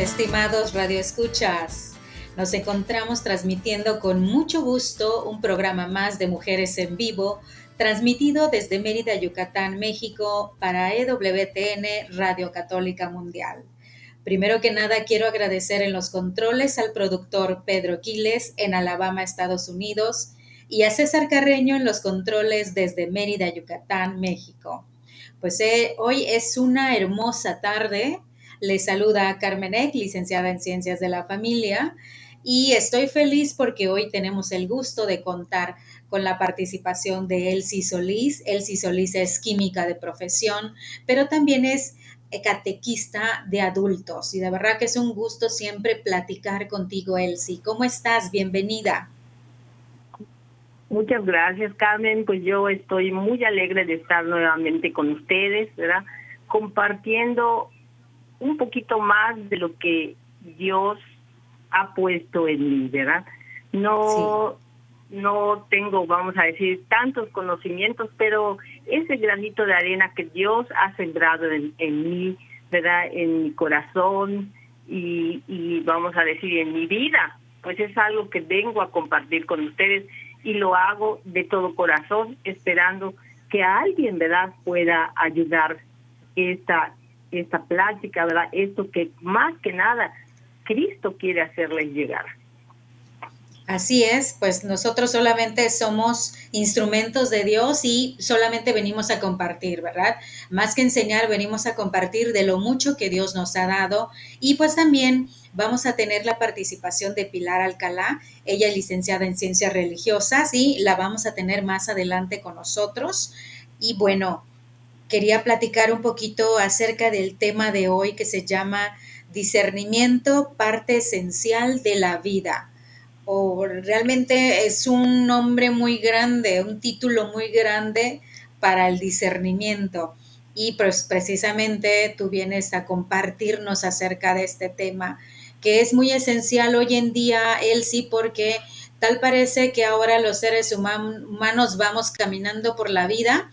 estimados radioescuchas. Nos encontramos transmitiendo con mucho gusto un programa más de Mujeres en Vivo, transmitido desde Mérida, Yucatán, México, para EWTN Radio Católica Mundial. Primero que nada, quiero agradecer en los controles al productor Pedro Quiles en Alabama, Estados Unidos, y a César Carreño en los controles desde Mérida, Yucatán, México. Pues eh, hoy es una hermosa tarde. Les saluda Carmen Eck, licenciada en Ciencias de la Familia, y estoy feliz porque hoy tenemos el gusto de contar con la participación de Elsie Solís. Elsie Solís es química de profesión, pero también es catequista de adultos. Y de verdad que es un gusto siempre platicar contigo, Elsie. ¿Cómo estás? Bienvenida. Muchas gracias, Carmen. Pues yo estoy muy alegre de estar nuevamente con ustedes, ¿verdad? Compartiendo un poquito más de lo que Dios ha puesto en mí, ¿verdad? No, no tengo, vamos a decir, tantos conocimientos, pero ese granito de arena que Dios ha sembrado en, en mí, ¿verdad? En mi corazón y, y vamos a decir en mi vida, pues es algo que vengo a compartir con ustedes y lo hago de todo corazón, esperando que alguien, ¿verdad?, pueda ayudar esta esta plática, ¿verdad? Esto que más que nada Cristo quiere hacerles llegar. Así es, pues nosotros solamente somos instrumentos de Dios y solamente venimos a compartir, ¿verdad? Más que enseñar, venimos a compartir de lo mucho que Dios nos ha dado y pues también vamos a tener la participación de Pilar Alcalá, ella es licenciada en ciencias religiosas y la vamos a tener más adelante con nosotros. Y bueno, quería platicar un poquito acerca del tema de hoy que se llama discernimiento, parte esencial de la vida. O realmente es un nombre muy grande, un título muy grande para el discernimiento. Y pues precisamente tú vienes a compartirnos acerca de este tema, que es muy esencial hoy en día, Elsie, porque tal parece que ahora los seres humanos vamos caminando por la vida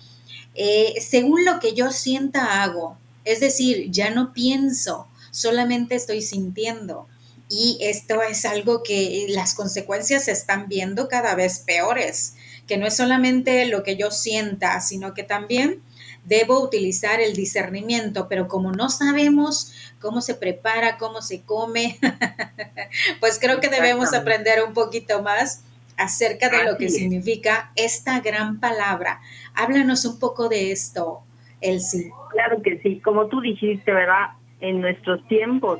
eh, según lo que yo sienta hago. Es decir, ya no pienso, solamente estoy sintiendo. Y esto es algo que las consecuencias se están viendo cada vez peores, que no es solamente lo que yo sienta, sino que también debo utilizar el discernimiento, pero como no sabemos cómo se prepara, cómo se come, pues creo que debemos aprender un poquito más acerca de lo que significa esta gran palabra. Háblanos un poco de esto, Elsie. Claro que sí, como tú dijiste, ¿verdad? En nuestros tiempos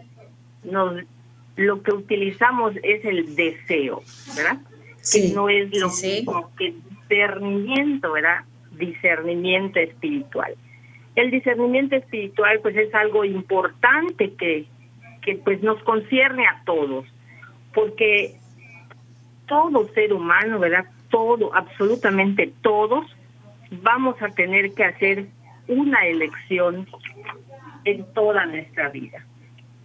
nos, lo que utilizamos es el deseo, ¿verdad? Sí, que no es lo sí, mismo que discernimiento, ¿verdad? Discernimiento espiritual. El discernimiento espiritual pues es algo importante que, que pues nos concierne a todos, porque todo ser humano, ¿verdad? Todo, absolutamente todos, vamos a tener que hacer una elección en toda nuestra vida.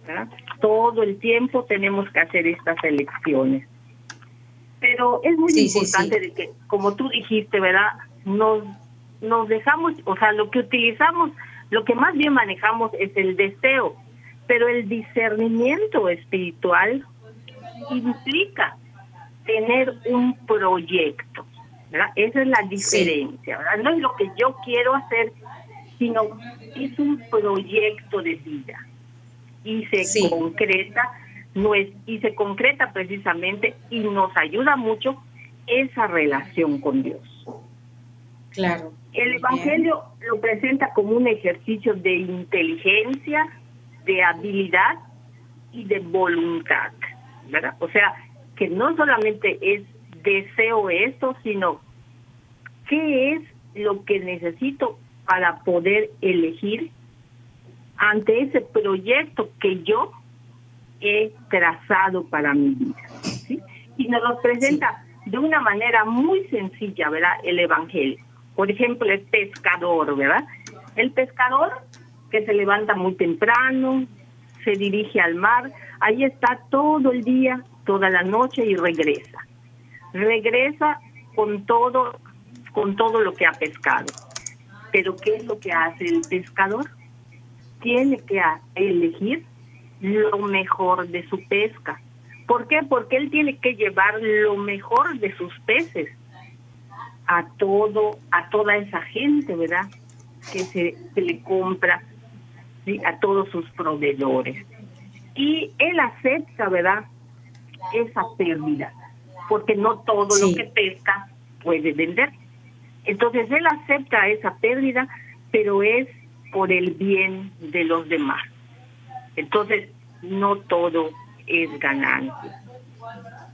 ¿verdad? Todo el tiempo tenemos que hacer estas elecciones. Pero es muy Sí, sí, importante sí. de que, como tú dijiste, ¿verdad? Nos, nos dejamos, o sea, lo que utilizamos, lo que más bien manejamos es el deseo, pero el discernimiento espiritual implica tener un proyecto, ¿verdad? Esa es la diferencia, ¿verdad? No es lo que yo quiero hacer, sino es un proyecto de vida y se concreta no es, y se concreta precisamente y nos ayuda mucho esa relación con Dios. Claro. El Evangelio lo presenta como un ejercicio de inteligencia, de habilidad y de voluntad, ¿verdad? O sea, que no solamente es deseo esto, sino qué es lo que necesito para poder elegir ante ese proyecto que yo he trazado para mi vida. ¿sí? Y nos lo presenta de una manera muy sencilla, ¿verdad? El Evangelio. Por ejemplo, el pescador, ¿verdad? El pescador que se levanta muy temprano, se dirige al mar, ahí está todo el día, toda la noche y regresa. Regresa con todo, con todo lo que ha pescado. Pero ¿qué es lo que hace el pescador? Tiene que elegir lo mejor de su pesca. ¿Por qué? Porque él tiene que llevar lo mejor de sus peces a todo, a toda esa gente, ¿verdad? Que se, le compra a todos sus proveedores. Y él acepta, ¿verdad? Esa pérdida, porque no todo lo que pesca puede vender. Entonces él acepta esa pérdida, pero es por el bien de los demás. Entonces, no todo es ganancia.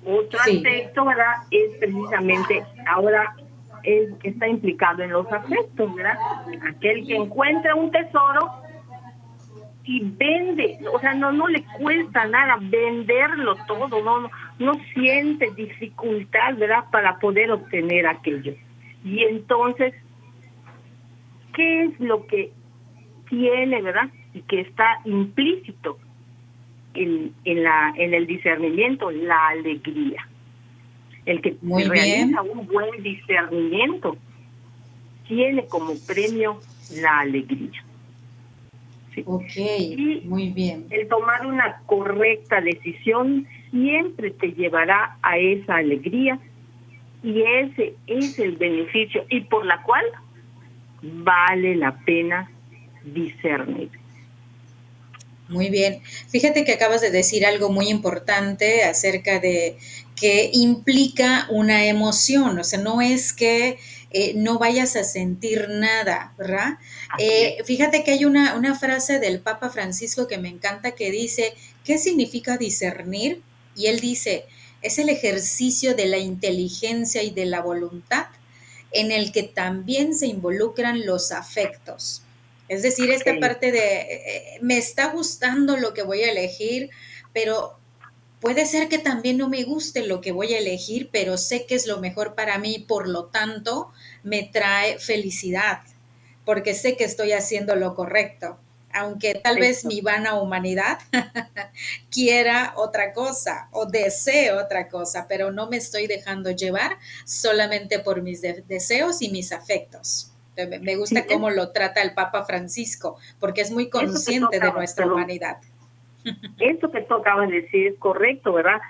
Otro aspecto, ¿verdad? Es precisamente, ahora es, está implicado en los afectos, ¿verdad? Aquel que encuentra un tesoro y vende, o sea, no, no le cuesta nada venderlo todo, no, no, no siente dificultad, ¿verdad? Para poder obtener aquello. Y entonces, ¿qué es lo que tiene, ¿verdad? y que está implícito en, en, la, en el discernimiento, la alegría. El que realiza un buen discernimiento tiene como premio la alegría. Ok, muy bien. El tomar una correcta decisión siempre te llevará a esa alegría y ese es el beneficio y por la cual vale la pena discernir. Muy bien. Fíjate que acabas de decir algo muy importante acerca de que implica una emoción, o sea, no es que eh, no vayas a sentir nada, ¿verdad? Eh, fíjate que hay una, una frase del Papa Francisco que me encanta que dice, ¿qué significa discernir? Y él dice, es el ejercicio de la inteligencia y de la voluntad en el que también se involucran los afectos. Es decir, esta parte de, eh, eh, me está gustando lo que voy a elegir, pero puede ser que también no me guste lo que voy a elegir, pero sé que es lo mejor para mí, por lo tanto, me trae felicidad, porque sé que estoy haciendo lo correcto, aunque tal vez mi vana humanidad quiera otra cosa o desee otra cosa, pero no me estoy dejando llevar solamente por mis deseos y mis afectos. Me gusta cómo lo trata el Papa Francisco, porque es muy consciente de nuestra humanidad. Esto que tú acabas de decir es correcto, ¿verdad?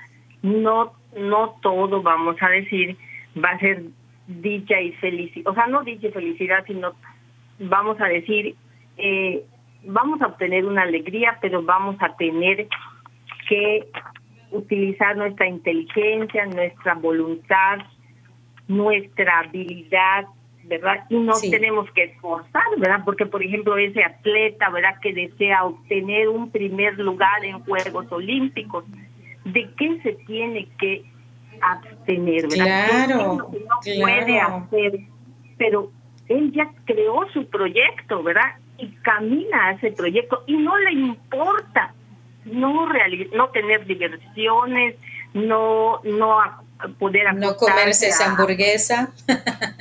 No, no todo, vamos a decir, va a ser dicha y felicidad, o sea, no dicha y felicidad, sino vamos a decir, eh, vamos a obtener una alegría, pero vamos a tener que utilizar nuestra inteligencia, nuestra voluntad, nuestra habilidad ¿verdad? Y no tenemos que esforzar, ¿verdad? Porque, por ejemplo, ese atleta, ¿verdad? Que desea obtener un primer lugar en Juegos Olímpicos, ¿de qué se tiene que abstener, ¿verdad? Claro, no puede hacer, pero él ya creó su proyecto, ¿verdad? Y camina a ese proyecto y no le importa no no tener diversiones, no no poder no comerse esa hamburguesa.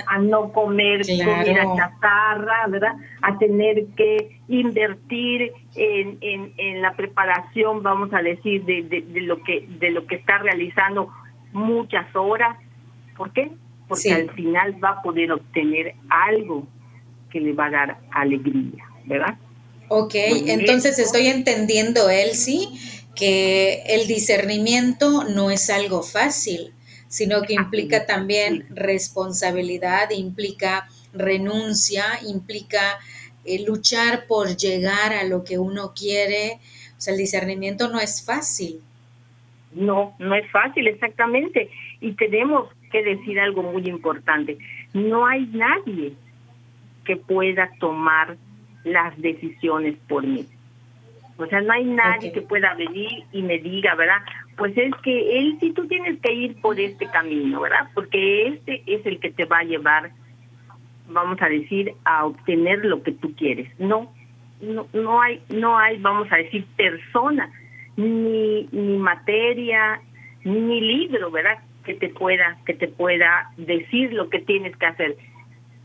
a no comer comida chatarra verdad a tener que invertir en, en, la preparación vamos a decir de, de, lo que de lo que está realizando muchas horas. ¿por qué? porque al final va a poder obtener algo que le va a dar alegría verdad Ok, entonces estoy entendiendo, Elsie, que el discernimiento no es algo fácil sino que implica también responsabilidad, implica renuncia, implica eh, luchar por llegar a lo que uno quiere. O sea, el discernimiento no es fácil. No, no es fácil, exactamente. Y tenemos que decir algo muy importante. No hay nadie que pueda tomar las decisiones por mí. O sea, no hay nadie que pueda venir y me diga, ¿verdad? Pues es que él sí tú tienes que ir por este camino, ¿verdad? Porque este es el que te va a llevar, vamos a decir, a obtener lo que tú quieres. No, no, no hay, no hay, vamos a decir, persona, ni, ni materia, ni libro, ¿verdad? Que te pueda, que te pueda decir lo que tienes que hacer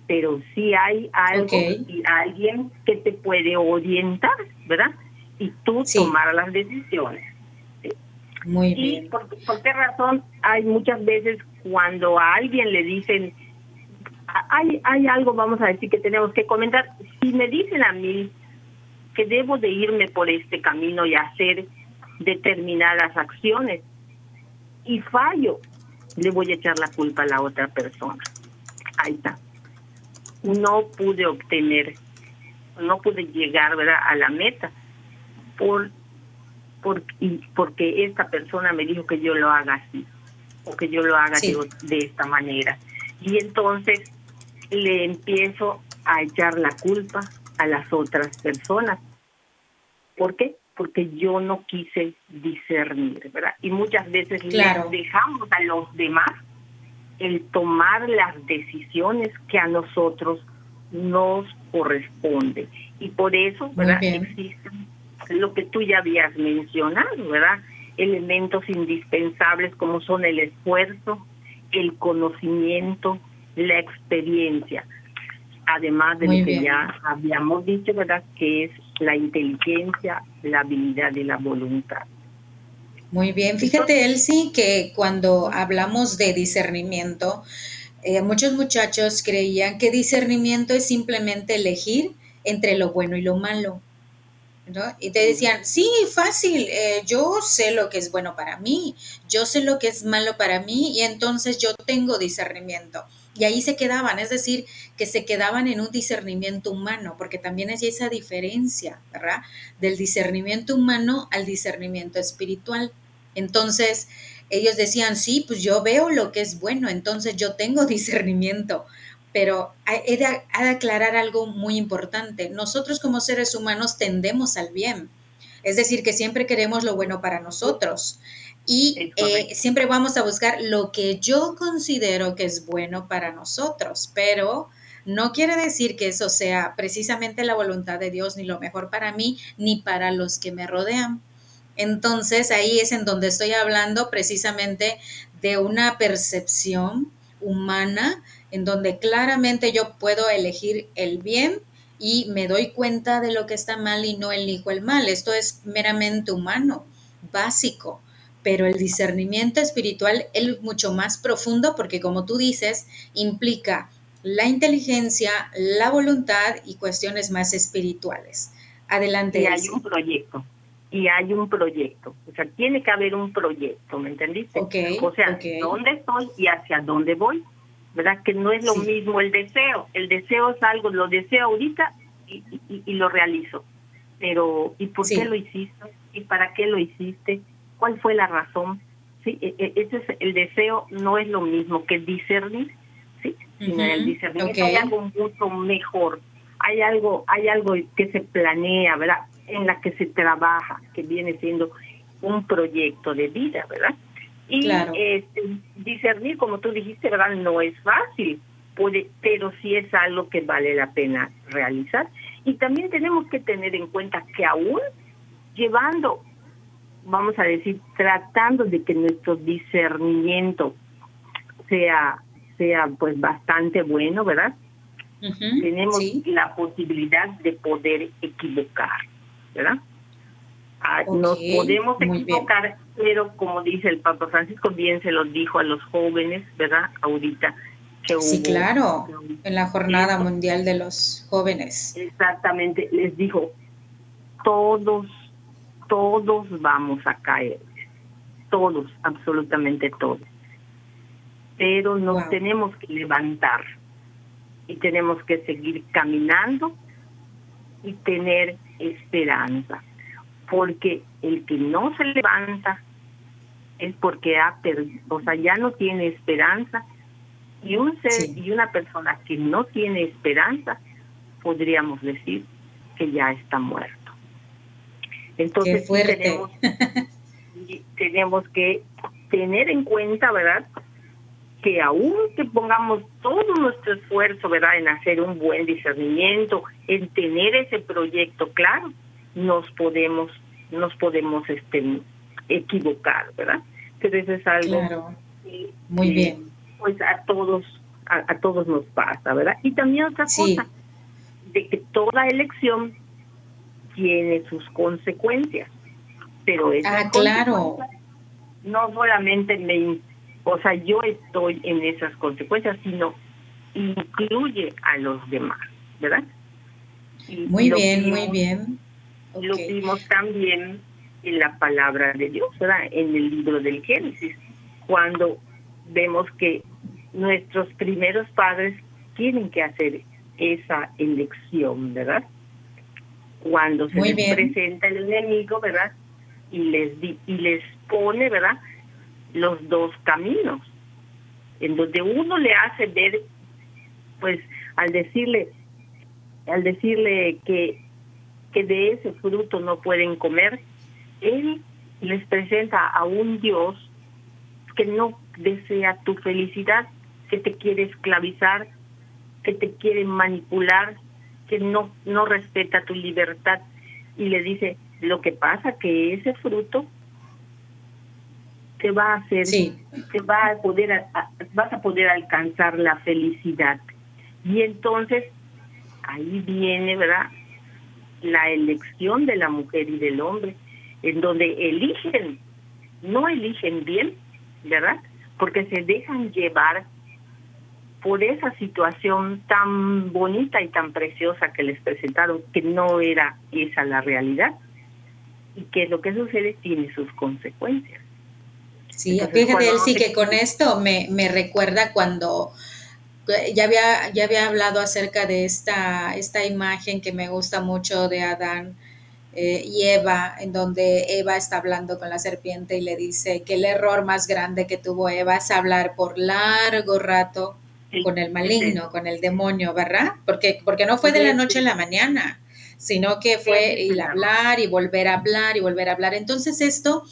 pero sí hay algo y alguien que te puede orientar, ¿verdad? Y tú tomar las decisiones. Muy y Por, qué razón hay muchas veces cuando a alguien le dicen, hay, hay algo, vamos a decir, que tenemos que comentar, si me dicen a mí que debo de irme por este camino y hacer determinadas acciones y fallo, le voy a echar la culpa a la otra persona. Ahí está no pude obtener, no pude llegar ¿verdad? a la meta por, por, porque esta persona me dijo que yo lo haga así o que yo lo haga de, esta manera. Y entonces le empiezo a echar la culpa a las otras personas. ¿Por qué? Porque yo no quise discernir, ¿verdad? Y muchas veces claro. dejamos a los demás el tomar las decisiones que a nosotros nos corresponde. Y por eso, ¿verdad? Existen lo que tú ya habías mencionado, ¿verdad? Elementos indispensables como son el esfuerzo, el conocimiento, la experiencia. Además de lo que ya habíamos dicho, ¿verdad? Que es la inteligencia, la habilidad y la voluntad. Muy bien, fíjate Elsie que cuando hablamos de discernimiento, eh, muchos muchachos creían que discernimiento es simplemente elegir entre lo bueno y lo malo. Y te decían, sí, fácil, eh, yo sé lo que es bueno para mí, yo sé lo que es malo para mí y entonces yo tengo discernimiento. Y ahí se quedaban, es decir, que se quedaban en un discernimiento humano, porque también hay esa diferencia, ¿verdad? Del discernimiento humano al discernimiento espiritual. Entonces, ellos decían, sí, pues yo veo lo que es bueno, entonces yo tengo discernimiento. Pero he de, aclarar algo muy importante. Nosotros como seres humanos tendemos al bien. Es decir, que siempre queremos lo bueno para nosotros. Y eh, siempre vamos a buscar lo que yo considero que es bueno para nosotros. Pero no quiere decir que eso sea precisamente la voluntad de Dios, ni lo mejor para mí, ni para los que me rodean. Entonces ahí es en donde estoy hablando precisamente de una percepción humana en donde claramente yo puedo elegir el bien y me doy cuenta de lo que está mal y no elijo el mal. Esto es meramente humano, básico, pero el discernimiento espiritual es mucho más profundo porque como tú dices, implica la inteligencia, la voluntad y cuestiones más espirituales. Adelante. Y hay un proyecto y hay un proyecto. O sea, tiene que haber un proyecto, ¿me entendiste? o sea, dónde estoy y hacia dónde voy. ¿Verdad? Que no es lo mismo el deseo. El deseo es algo, lo deseo ahorita y, y, lo realizo. Pero, ¿y por qué lo hiciste? ¿Y para qué lo hiciste? ¿Cuál fue la razón? Sí, e, e, ese es el deseo no es lo mismo que discernir, sí, sino el discernimiento hay algo mucho mejor. Hay algo, hay algo que se planea, ¿verdad? en la que se trabaja, que viene siendo un proyecto de vida, ¿verdad? Y este, discernir, como tú dijiste, ¿verdad? No es fácil, puede, pero sí es algo que vale la pena realizar. Y también tenemos que tener en cuenta que aún llevando, vamos a decir, tratando de que nuestro discernimiento sea, sea pues bastante bueno, ¿verdad? Tenemos la posibilidad de poder equivocar. ¿verdad? Ah, nos podemos equivocar, pero como dice el Papa Francisco, bien se los dijo a los jóvenes, ¿verdad? Ahorita. Que sí, claro, en la Jornada Mundial de los Jóvenes. Exactamente, les dijo, todos, todos vamos a caer, todos, absolutamente todos. Pero nos tenemos que levantar y tenemos que seguir caminando y tener esperanza, porque el que no se levanta es porque ha o sea, ya no tiene esperanza y un ser y una persona que no tiene esperanza podríamos decir que ya está muerto. Entonces tenemos, tenemos que tener en cuenta, ¿verdad? Que aún que pongamos todo nuestro esfuerzo, ¿verdad? En hacer un buen discernimiento, en tener ese proyecto claro, nos podemos, nos podemos este, equivocar, ¿verdad? Pero eso es algo muy bien. Pues a todos, a, todos nos pasa, ¿verdad? Y también otra cosa, de que toda elección tiene sus consecuencias, pero es ah, claro. no solamente me, o sea, yo estoy en esas consecuencias, sino incluye a los demás, ¿verdad? muy bien, muy bien. Lo vimos también en la palabra de Dios, ¿verdad? En el libro del Génesis, cuando vemos que nuestros primeros padres tienen que hacer esa elección, ¿verdad? Cuando se les presenta el enemigo, ¿verdad? Y les, y les pone, ¿verdad? Los dos caminos, en donde uno le hace ver, pues, al decirle, al decirle que, que de ese fruto no pueden comer, él les presenta a un Dios que no desea tu felicidad, que te quiere esclavizar, que te quiere manipular, que no, no respeta tu libertad. Y le dice, lo que pasa que ese fruto te va a hacer, te va a poder, vas a poder alcanzar la felicidad. Y entonces ahí viene, ¿verdad? La elección de la mujer y del hombre, en donde eligen, no eligen bien, ¿verdad? Porque se dejan llevar por esa situación tan bonita y tan preciosa que les presentaron, que no era esa la realidad, y que lo que sucede tiene sus consecuencias. Sí, fíjate, él sí que con esto me, me recuerda cuando ya había, ya había hablado acerca de esta, esta imagen que me gusta mucho de Adán eh, y Eva, en donde Eva está hablando con la serpiente y le dice que el error más grande que tuvo Eva es hablar por largo rato con el maligno, con el demonio, ¿verdad? Porque, porque no fue de la noche a la mañana, sino que fue a hablar y volver a hablar y volver a hablar. Entonces esto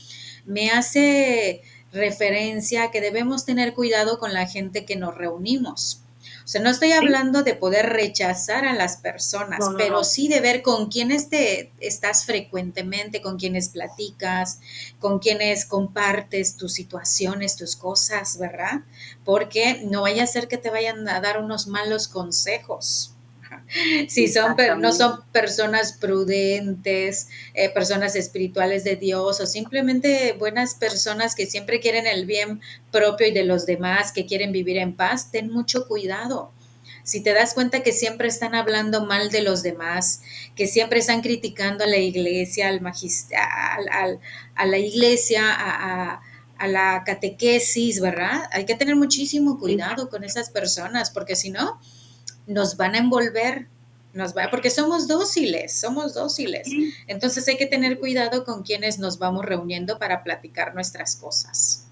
me hace referencia a que debemos tener cuidado con la gente que nos reunimos. O sea, no estoy hablando de poder rechazar a las personas, pero sí de ver con quiénes te estás frecuentemente, con quienes platicas, con quienes compartes tus situaciones, tus cosas, ¿verdad? Porque no vaya a ser que te vayan a dar unos malos consejos si son, no son personas prudentes, eh, personas espirituales de Dios o simplemente buenas personas que siempre quieren el bien propio y de los demás, que quieren vivir en paz, ten mucho cuidado. Si te das cuenta que siempre están hablando mal de los demás, que siempre están criticando a la iglesia, al al, a la iglesia, a, a la catequesis, ¿verdad? Hay que tener muchísimo cuidado con esas personas, porque si no, nos van a envolver, nos va, porque somos dóciles, somos dóciles. Entonces hay que tener cuidado con quienes nos vamos reuniendo para platicar nuestras cosas.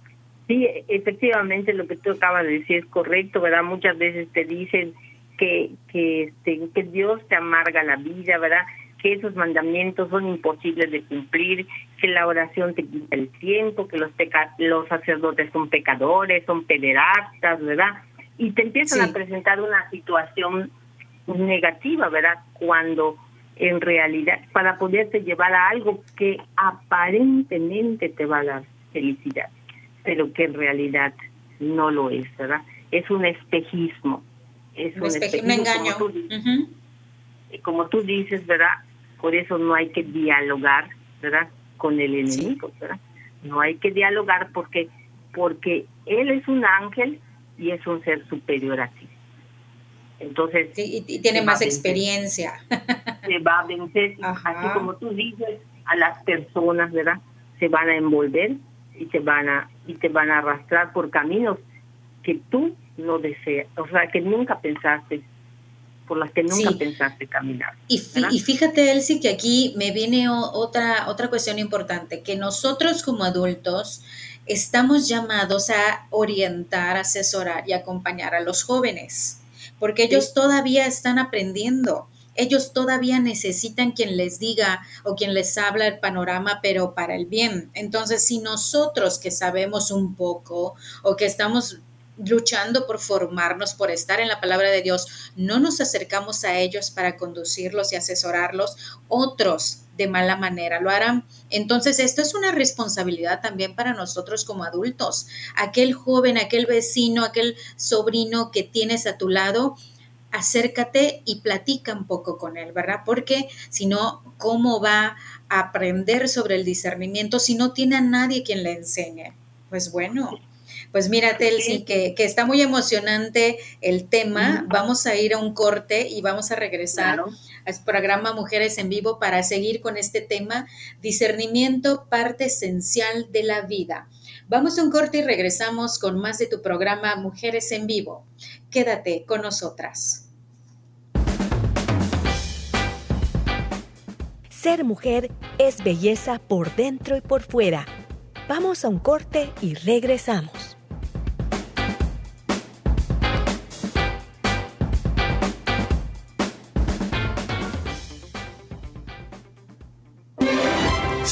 Sí, efectivamente lo que tú acabas de decir es correcto, ¿verdad? Muchas veces te dicen que, que, este, que Dios te amarga la vida, ¿verdad? Que esos mandamientos son imposibles de cumplir, que la oración te quita el tiempo, que los, peca los sacerdotes son pecadores, son pederastas, ¿verdad? Y te empiezan a presentar una situación negativa, ¿verdad? Cuando en realidad, para poderte llevar a algo que aparentemente te va a dar felicidad, pero que en realidad no lo es, ¿verdad? Es un espejismo. Es un, espejismo, engaño. Como tú, como tú dices, ¿verdad? Por eso no hay que dialogar, ¿verdad? Con el enemigo, ¿verdad? No hay que dialogar porque porque él es un ángel y es un ser superior a ti. Entonces. y, tiene más experiencia. Se va a vencer, así como tú dices, a las personas, ¿verdad? Se van a envolver y te van a, y te van a arrastrar por caminos que tú no deseas, o sea, que nunca pensaste por las que nunca pensaste caminar. Y, y, fíjate, Elsie, que aquí me viene otra, otra cuestión importante, que nosotros como adultos estamos llamados a orientar, asesorar y acompañar a los jóvenes, porque ellos todavía están aprendiendo. Ellos todavía necesitan quien les diga o quien les habla el panorama, pero para el bien. Entonces, si nosotros que sabemos un poco o que estamos luchando por formarnos, por estar en la palabra de Dios, no nos acercamos a ellos para conducirlos y asesorarlos, otros de mala manera lo harán. Entonces, esto es una responsabilidad también para nosotros como adultos. Aquel joven, aquel vecino, aquel sobrino que tienes a tu lado, acércate y platica un poco con él, ¿verdad? Porque si no, ¿cómo va a aprender sobre el discernimiento si no tiene a nadie quien le enseñe? Pues bueno, pues mira, Telsi, que, que, está muy emocionante el tema. Vamos a ir a un corte y vamos a regresar al programa Mujeres en Vivo para seguir con este tema, discernimiento, parte esencial de la vida. Vamos a un corte y regresamos con más de tu programa Mujeres en Vivo. Quédate con nosotras. Ser mujer es belleza por dentro y por fuera. Vamos a un corte y regresamos.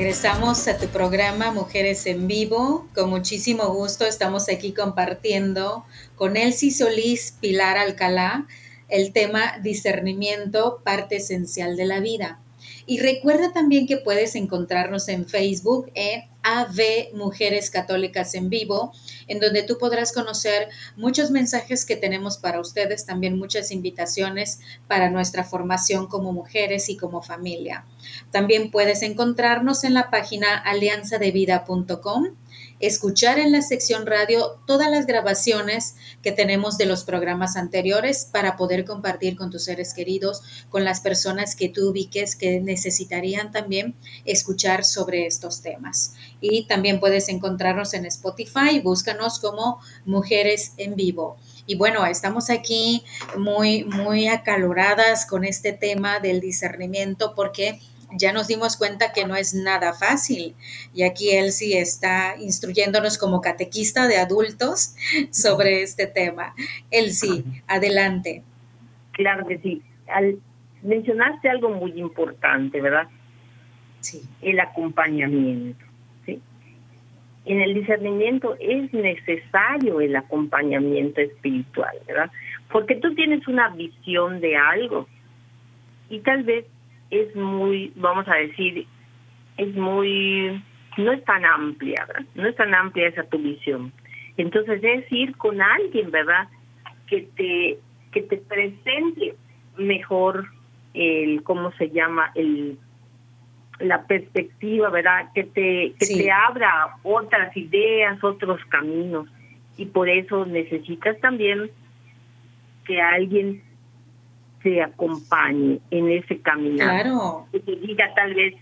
Regresamos a tu programa Mujeres en Vivo. Con muchísimo gusto estamos aquí compartiendo con Elsie Solís Pilar Alcalá el tema discernimiento, parte esencial de la vida. Y recuerda también que puedes encontrarnos en Facebook AV Mujeres Católicas en Vivo, en donde tú podrás conocer muchos mensajes que tenemos para ustedes, también muchas invitaciones para nuestra formación como mujeres y como familia. También puedes encontrarnos en la página alianzadevida.com escuchar en la sección radio todas las grabaciones que tenemos de los programas anteriores para poder compartir con tus seres queridos, con las personas que tú ubiques que necesitarían también escuchar sobre estos temas. Y también puedes encontrarnos en Spotify, búscanos como Mujeres en Vivo. Y bueno, estamos aquí muy, muy acaloradas con este tema del discernimiento porque ya nos dimos cuenta que no es nada fácil. Y aquí él sí está instruyéndonos como catequista de adultos sobre este tema. Él sí, adelante. Claro que sí. Al, mencionaste algo muy importante, ¿verdad? Sí. El acompañamiento. ¿sí? En el discernimiento es necesario el acompañamiento espiritual, ¿verdad? Porque tú tienes una visión de algo y tal vez es muy, vamos a decir, es muy, no es tan amplia, ¿verdad? No es tan amplia esa tu visión. Entonces es ir con alguien, ¿verdad? Que te, que te presente mejor el, ¿cómo se llama? El, la perspectiva, ¿verdad? Que te, que te abra otras ideas, otros caminos. Y por eso necesitas también que alguien se acompañe en ese caminar. Claro. Que te diga tal vez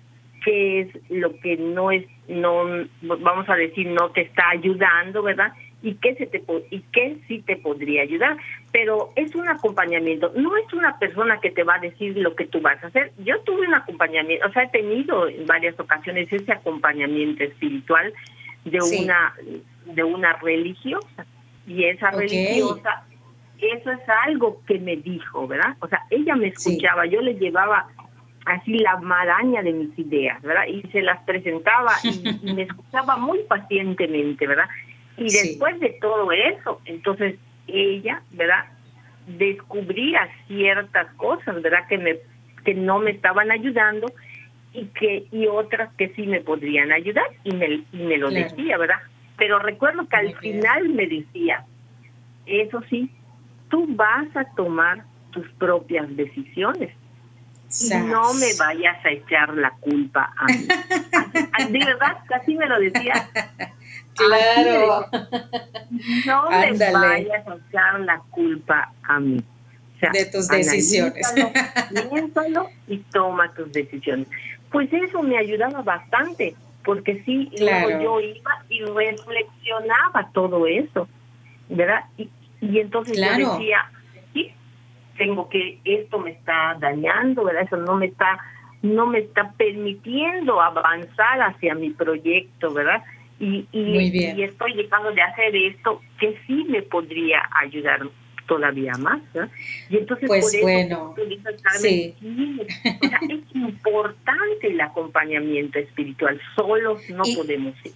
qué es lo que no es, no, vamos a decir, no te está ayudando, ¿verdad? Y qué, se te, y qué sí te podría ayudar. Pero es un acompañamiento, no es una persona que te va a decir lo que tú vas a hacer. Yo tuve un acompañamiento, o sea, he tenido en varias ocasiones ese acompañamiento espiritual de una de una religiosa y esa religiosa eso es algo que me dijo, ¿verdad? O sea, ella me escuchaba, yo le llevaba así la maraña de mis ideas, ¿verdad? Y se las presentaba y, me escuchaba muy pacientemente, ¿verdad? Y después de todo eso, entonces ella, ¿verdad? Descubría ciertas cosas, ¿verdad? Que me que no me estaban ayudando y que y otras que sí me podrían ayudar y me, y me lo decía, ¿verdad? Pero recuerdo que al final me decía, eso sí, tú vas a tomar tus propias decisiones y no me vayas a echar la culpa a mí. de verdad, casi me lo decía. Claro. No me vayas a echar la culpa a mí. de tus decisiones. Piénsalo y toma tus decisiones. Pues eso me ayudaba bastante, porque sí, luego yo iba y reflexionaba todo eso, ¿verdad? Y, y entonces yo decía, sí, tengo que, esto me está dañando, ¿verdad? Eso no me está, no me está permitiendo avanzar hacia mi proyecto, ¿verdad? Y, y, estoy dejando de hacer esto que sí me podría ayudar todavía más. ¿verdad? Y entonces, pues por eso, bueno, sí. es importante el acompañamiento espiritual, solos no podemos ir.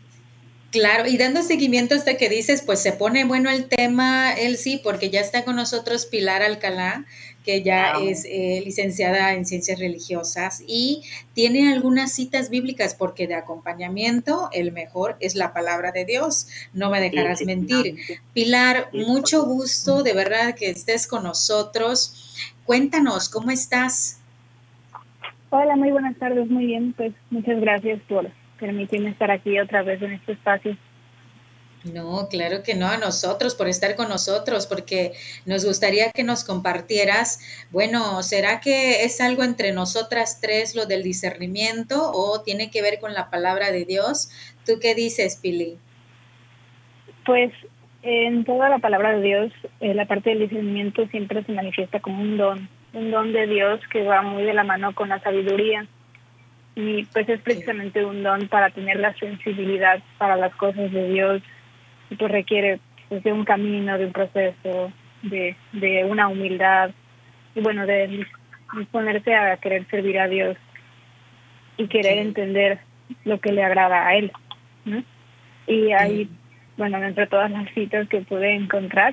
Claro, y dando seguimiento hasta que dices, pues se pone bueno el tema, él sí, porque ya está con nosotros Pilar Alcalá, que ya es eh, licenciada en ciencias religiosas y tiene algunas citas bíblicas, porque de acompañamiento el mejor es la palabra de Dios, no me dejarás mentir. Pilar, mucho gusto, de verdad que estés con nosotros. Cuéntanos, ¿cómo estás? Hola, muy buenas tardes, muy bien, pues muchas gracias por permitirme estar aquí otra vez en este espacio. No, claro que no, a nosotros, por estar con nosotros, porque nos gustaría que nos compartieras, bueno, ¿será que es algo entre nosotras tres lo del discernimiento o tiene que ver con la palabra de Dios? ¿Tú qué dices, Pili? Pues en toda la palabra de Dios, eh, la parte del discernimiento siempre se manifiesta como un don, un don de Dios que va muy de la mano con la sabiduría y pues es precisamente un don para tener la sensibilidad para las cosas de Dios y pues requiere pues, de un camino, de un proceso, de, de una humildad y bueno, de ponerse a querer servir a Dios y querer entender lo que le agrada a Él. Y ahí, bueno, entre todas las citas que pude encontrar,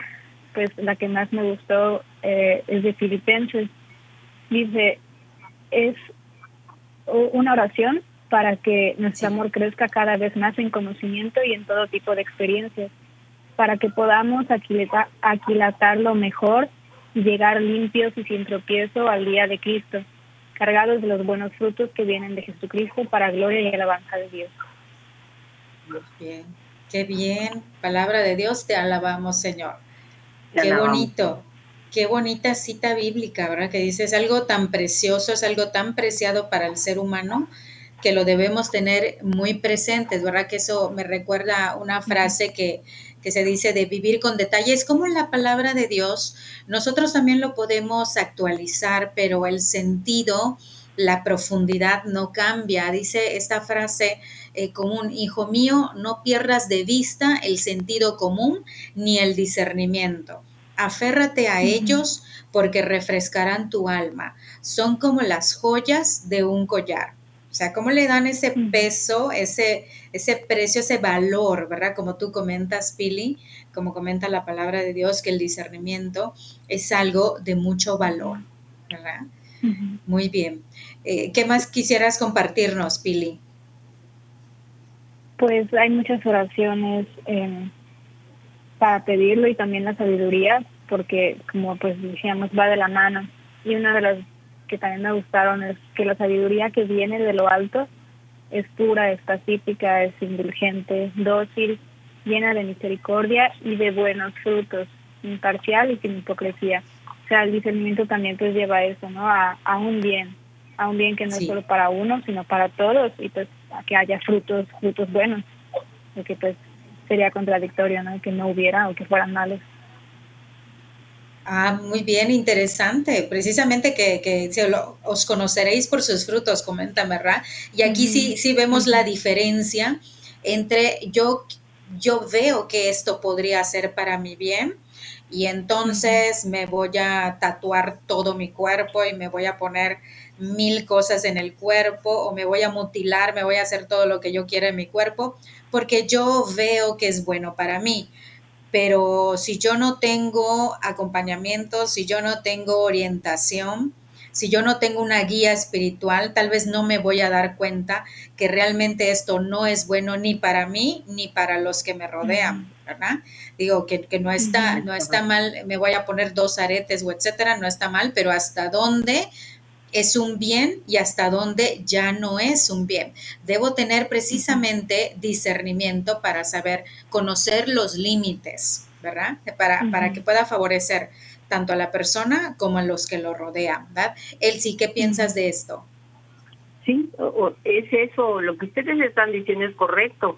pues la que más me gustó eh, es de Filipenses. Dice, es una oración para que nuestro amor crezca cada vez más en conocimiento y en todo tipo de experiencias, para que podamos aquilatar, lo mejor y llegar limpios y sin tropiezo al día de Cristo, cargados de los buenos frutos que vienen de Jesucristo para gloria y alabanza de Dios. bien, qué bien, palabra de Dios, te alabamos Señor. qué bonito. Qué bonita cita bíblica, ¿verdad? Que dice, es algo tan precioso, es algo tan preciado para el ser humano que lo debemos tener muy presentes, ¿verdad? Que eso me recuerda una frase que, que se dice de vivir con detalles, como en la palabra de Dios, nosotros también lo podemos actualizar, pero el sentido, la profundidad no cambia. Dice esta frase eh, común, hijo mío, no pierdas de vista el sentido común ni el discernimiento aférrate a ellos porque refrescarán tu alma. Son como las joyas de un collar. O sea, ¿cómo le dan ese peso, ese, ese precio, ese valor, ¿verdad? Como tú comentas, Pili, como comenta la palabra de Dios, que el discernimiento es algo de mucho valor, ¿verdad? Muy bien. Eh, ¿Qué más quisieras compartirnos, Pili? Pues hay muchas oraciones. Eh, para pedirlo y también la sabiduría, porque como pues decíamos, va de la mano. Y una de las que también me gustaron es que la sabiduría que viene de lo alto es pura, es pacífica, es indulgente, dócil, llena de misericordia y de buenos frutos, imparcial y sin hipocresía. O sea, el discernimiento también pues lleva eso, ¿no? A, a un bien, a un bien que no es solo para uno, sino para todos y pues a que haya frutos, frutos buenos, porque pues sería contradictorio, ¿no? Que no hubiera o que fueran malos. Ah, muy bien, interesante. Precisamente que, que os conoceréis por sus frutos, comenta ¿verdad? Y aquí sí, sí vemos la diferencia entre yo, yo veo que esto podría ser para mi bien y entonces me voy a tatuar todo mi cuerpo y me voy a poner mil cosas en el cuerpo o me voy a mutilar, me voy a hacer todo lo que yo quiera en mi cuerpo, porque yo veo que es bueno para mí. Pero si yo no tengo acompañamiento, si yo no tengo orientación, si yo no tengo una guía espiritual, tal vez no me voy a dar cuenta que realmente esto no es bueno ni para mí ni para los que me rodean, ¿verdad? Digo que, no está, no está mal, me voy a poner dos aretes o etcétera, no está mal, pero hasta dónde es un bien y hasta dónde ya no es un bien. Debo tener precisamente discernimiento para saber conocer los límites, ¿verdad? Para, para que pueda favorecer tanto a la persona como a los que lo rodean, ¿verdad? sí, ¿qué piensas de esto? Sí, es eso, lo que ustedes están diciendo es correcto.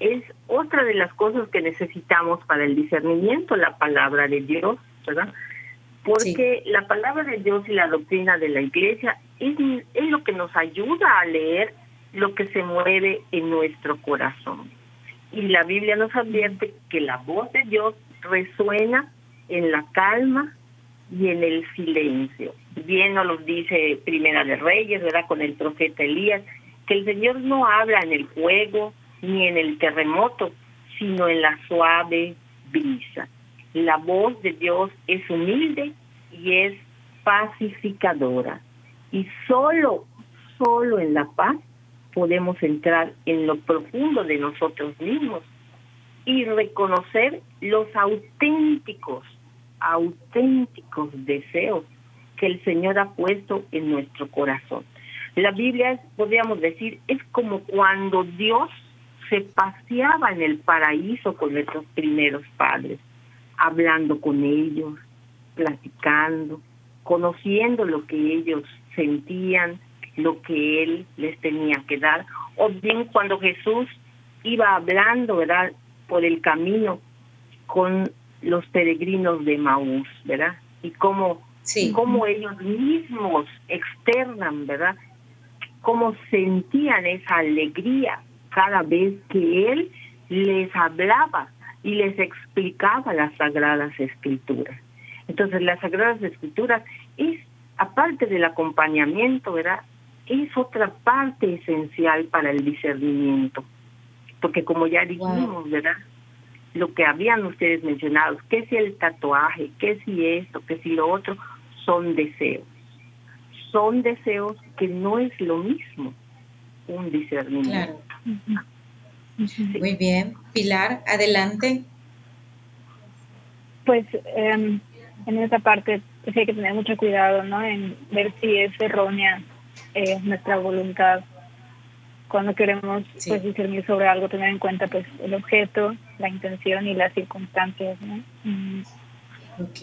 Es otra de las cosas que necesitamos para el discernimiento, la palabra de Dios, ¿verdad? Porque la palabra de Dios y la doctrina de la iglesia es, es lo que nos ayuda a leer lo que se mueve en nuestro corazón. Y la Biblia nos advierte que la voz de Dios resuena en la calma y en el silencio. Bien nos lo dice Primera de Reyes, ¿verdad? Con el profeta Elías, que el Señor no habla en el fuego ni en el terremoto, sino en la suave brisa. La voz de Dios es humilde y es pacificadora. Y solo, solo en la paz podemos entrar en lo profundo de nosotros mismos y reconocer los auténticos auténticos deseos que el Señor ha puesto en nuestro corazón. La Biblia, podríamos decir, es como cuando Dios se paseaba en el paraíso con nuestros primeros padres, hablando con ellos, platicando, conociendo lo que ellos sentían, lo que Él les tenía que dar, o bien cuando Jesús iba hablando, ¿verdad?, por el camino con los peregrinos de Maús, ¿verdad? Y cómo, cómo ellos mismos externan, ¿verdad? Cómo sentían esa alegría cada vez que él les hablaba y les explicaba las sagradas escrituras. Entonces, las sagradas escrituras es, aparte del acompañamiento, ¿verdad? Es otra parte esencial para el discernimiento. Porque como ya dijimos, ¿verdad? lo que habían ustedes mencionado, que si el tatuaje, que si esto, que si lo otro, son deseos. Son deseos que no es lo mismo un discernimiento. Muy bien. Pilar, adelante. Pues em, en esa parte pues hay que tener mucho cuidado, ¿no? En ver si es errónea eh, nuestra voluntad cuando queremos pues discernir sobre algo tener en cuenta pues el objeto la intención y las circunstancias ¿no? Mm.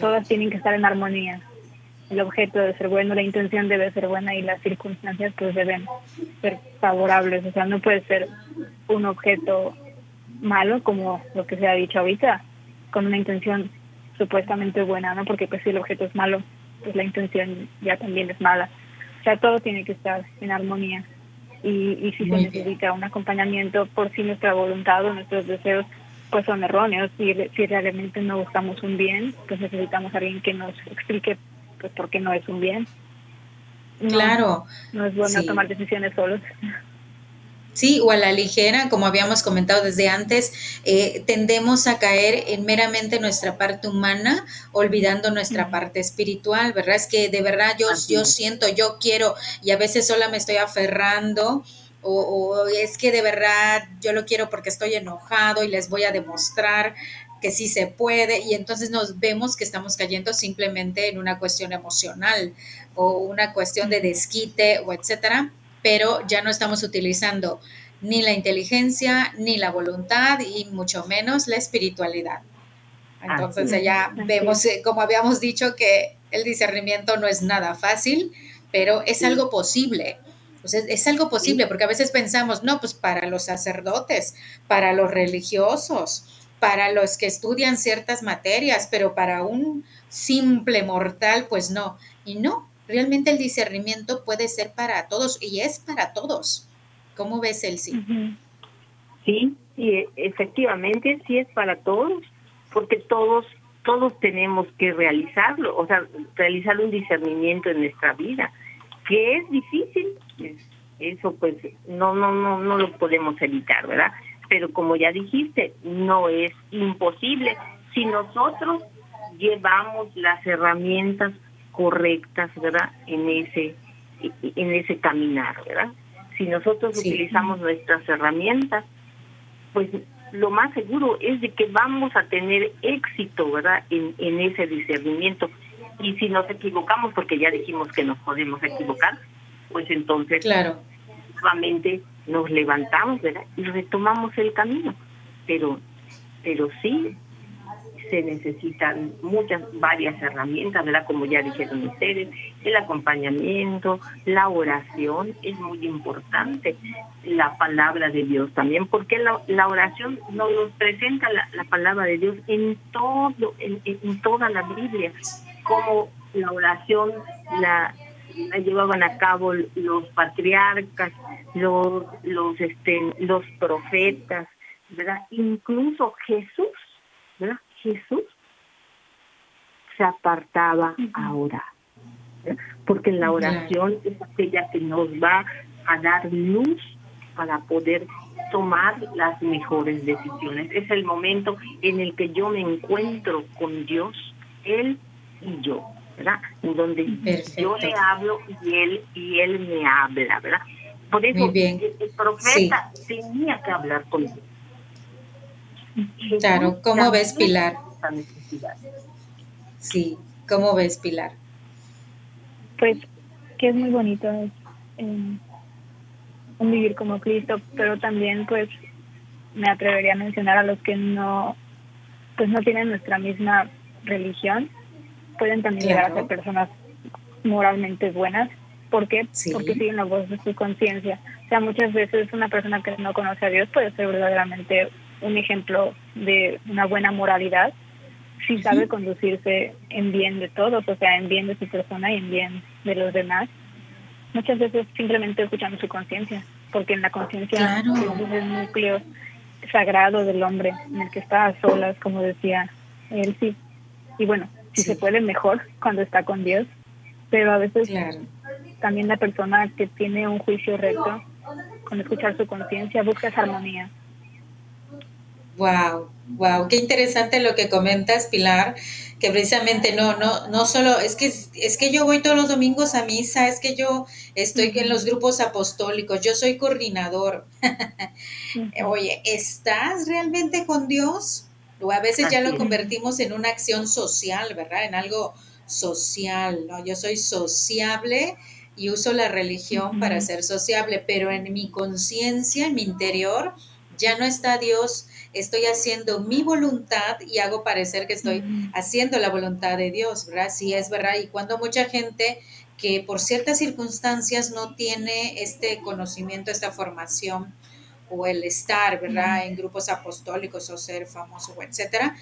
todas tienen que estar en armonía el objeto debe ser bueno la intención debe ser buena y las circunstancias pues deben ser favorables. O sea no puede ser un objeto malo como lo que se ha dicho ahorita con una intención supuestamente buena no porque pues si el objeto es malo pues la intención ya también es mala. O sea todo tiene que estar en armonía. Y, y si se necesita un acompañamiento por si nuestra voluntad o nuestros deseos pues son erróneos si, si realmente no buscamos un bien pues necesitamos a alguien que nos explique pues por qué no es un bien. Claro. no es bueno tomar decisiones solos. Sí, o a la ligera, como habíamos comentado desde antes, eh, tendemos a caer en meramente nuestra parte humana, olvidando nuestra parte espiritual, ¿verdad? Es que de verdad yo, yo siento, yo quiero, y a veces sola me estoy aferrando, o, o, es que de verdad yo lo quiero porque estoy enojado y les voy a demostrar que sí se puede, y entonces nos vemos que estamos cayendo simplemente en una cuestión emocional o una cuestión de desquite o etcétera pero ya no estamos utilizando ni la inteligencia, ni la voluntad y mucho menos la espiritualidad. Entonces ya vemos, eh, como habíamos dicho, que el discernimiento no es nada fácil, pero es algo posible. es algo posible, porque a veces pensamos, no, pues para los sacerdotes, para los religiosos, para los que estudian ciertas materias, pero para un simple mortal, pues no. Y no, realmente el discernimiento puede ser para todos y es para todos. ¿Cómo ves, Elsie? Sí, sí, efectivamente sí es para todos, porque todos todos tenemos que realizarlo, o sea, realizar un discernimiento en nuestra vida, que es difícil, eso pues no, no, no, no lo podemos evitar, ¿verdad? Pero como ya dijiste, no es imposible si nosotros llevamos las herramientas correctas, ¿verdad? En ese, en ese caminar, ¿verdad? Si nosotros utilizamos nuestras herramientas, pues lo más seguro es de que vamos a tener éxito, ¿verdad? En, en ese discernimiento. Y si nos equivocamos, porque ya dijimos que nos podemos equivocar, pues entonces claro. nuevamente nos levantamos, ¿verdad? Y retomamos el camino. Pero, pero sí, se necesitan muchas, varias herramientas, ¿verdad? Como ya dijeron ustedes, el acompañamiento, la oración es muy importante, la palabra de Dios también, porque la, la oración nos, presenta la, palabra de Dios en todo, en, en toda la Biblia, como la oración la, la llevaban a cabo los patriarcas, los, los, este, los profetas, ¿verdad? Incluso Jesús, ¿verdad? Jesús se apartaba ahora. Porque la oración es aquella que nos va a dar luz para poder tomar las mejores decisiones. Es el momento en el que yo me encuentro con Dios, Él y yo, ¿verdad? En donde yo le hablo y Él y Él me habla, ¿verdad? Por eso el profeta tenía que hablar con Dios Claro, ¿cómo ves Pilar? Sí, ¿cómo ves Pilar? Pues que es muy bonito eh, un vivir como Cristo, pero también pues me atrevería a mencionar a los que no pues no tienen nuestra misma religión, pueden también llegar a ser personas moralmente buenas. ¿Por qué? Porque siguen la voz de su conciencia. O sea, muchas veces una persona que no conoce a Dios puede ser verdaderamente un ejemplo de una buena moralidad si sabe conducirse en bien de todos, o sea, en bien de su persona y en bien de los demás. Muchas veces simplemente escuchando su conciencia, porque en la conciencia es el núcleo sagrado del hombre, en el que está a solas, como decía él, sí. Y bueno, si se puede mejor cuando está con Dios, pero a veces también la persona que tiene un juicio recto, con escuchar su conciencia, busca esa armonía. Wow, wow, qué interesante lo que comentas, Pilar, que precisamente no, no, no solo, es que, es que yo voy todos los domingos a misa, es que yo estoy en los grupos apostólicos, yo soy coordinador. Oye, ¿estás realmente con Dios? O a veces ya lo convertimos en una acción social, ¿verdad? En algo social, ¿no? Yo soy sociable y uso la religión para ser sociable, pero en mi conciencia, en mi interior, ya no está Dios estoy haciendo mi voluntad y hago parecer que estoy haciendo la voluntad de Dios, ¿verdad? Sí, es verdad. Y cuando mucha gente que por ciertas circunstancias no tiene este conocimiento, esta formación o el estar, ¿verdad? En grupos apostólicos o ser famoso, etcétera.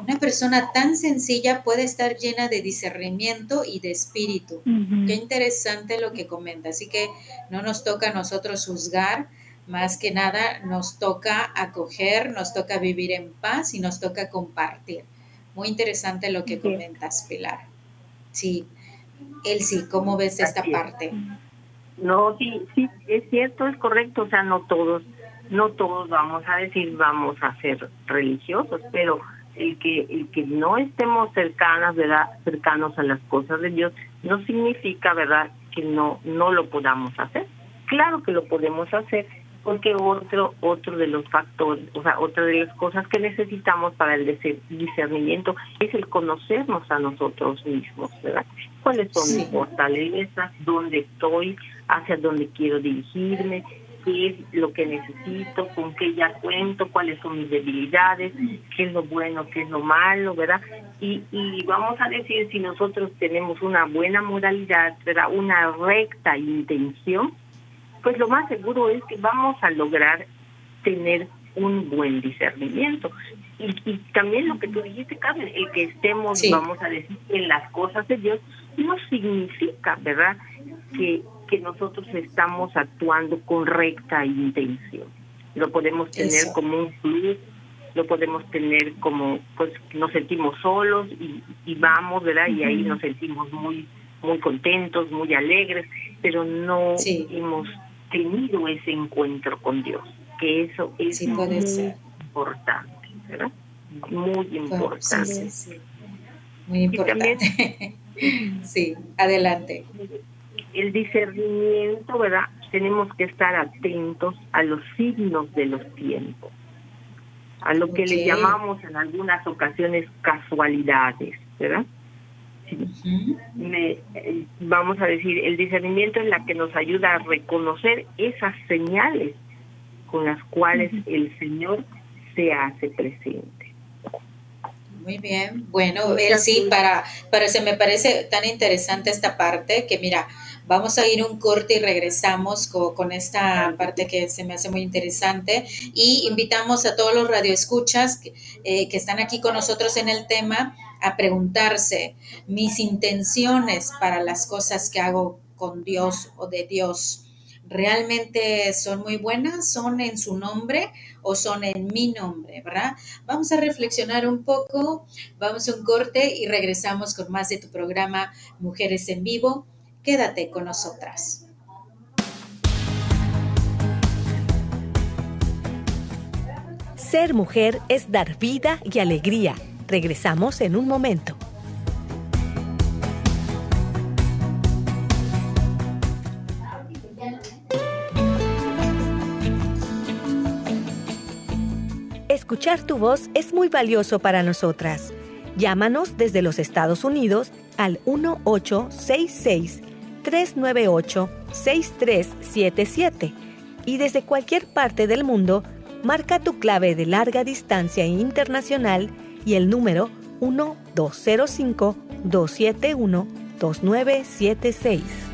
Una persona tan sencilla puede estar llena de discernimiento y de espíritu. Qué interesante lo que comenta. Así que no nos toca a nosotros juzgar, más que nada nos toca acoger, nos toca vivir en paz y nos toca compartir. Muy interesante lo que comentas, Pilar. Sí, sí, ¿cómo ves esta parte? No, sí, sí, es cierto, es correcto, o sea, no todos, no todos vamos a decir vamos a ser religiosos, pero el que el que no estemos cercanas, ¿verdad? cercanos a las cosas de Dios, no significa, ¿verdad?, que no no lo podamos hacer. Claro que lo podemos hacer, porque otro otro de los factores, o sea, otra de las cosas que necesitamos para el discernimiento es el conocernos a nosotros mismos, ¿verdad? ¿Cuáles son mis fortalezas? ¿Dónde estoy? ¿Hacia dónde quiero dirigirme? ¿Qué es lo que necesito? ¿Con qué ya cuento? ¿Cuáles son mis debilidades? ¿Qué es lo bueno? ¿Qué es lo malo? ¿Verdad? Y, y vamos a decir, si nosotros tenemos una buena moralidad, ¿verdad? Una recta intención, pues lo más seguro es que vamos a lograr tener un buen discernimiento. Y, también lo que tú dijiste, Carmen, el que estemos, vamos a decir, en las cosas de Dios, no significa, ¿verdad?, que, que nosotros estamos actuando con recta intención. Lo podemos tener como un plus lo podemos tener como, pues nos sentimos solos y, vamos, ¿verdad? Y ahí nos sentimos muy, muy contentos, muy alegres, pero no hemos tenido ese encuentro con Dios, que eso es muy importante, ¿verdad? Muy importante. Muy importante. sí, adelante. El discernimiento, ¿verdad? Tenemos que estar atentos a los signos de los tiempos, a lo que le llamamos en algunas ocasiones casualidades, ¿verdad? Me, eh, vamos a decir, el discernimiento es la que nos ayuda a reconocer esas señales con las cuales el Señor se hace presente. Muy bien, bueno, él sí, para, para, se me parece tan interesante esta parte que mira, vamos a ir un corte y regresamos con, esta parte que se me hace muy interesante y invitamos a todos los radioescuchas eh, que están aquí con nosotros en el tema a preguntarse mis intenciones para las cosas que hago con Dios o de Dios realmente son muy buenas, son en su nombre o son en mi nombre, ¿verdad? Vamos a reflexionar un poco, vamos a un corte y regresamos con más de tu programa Mujeres en Vivo. Quédate con nosotras. Ser mujer es dar vida y alegría. Regresamos en un momento. Escuchar tu voz es muy valioso para nosotras. Llámanos desde los Estados Unidos al 1866-398-6377 y desde cualquier parte del mundo, marca tu clave de larga distancia internacional y el número 1205-271-2976.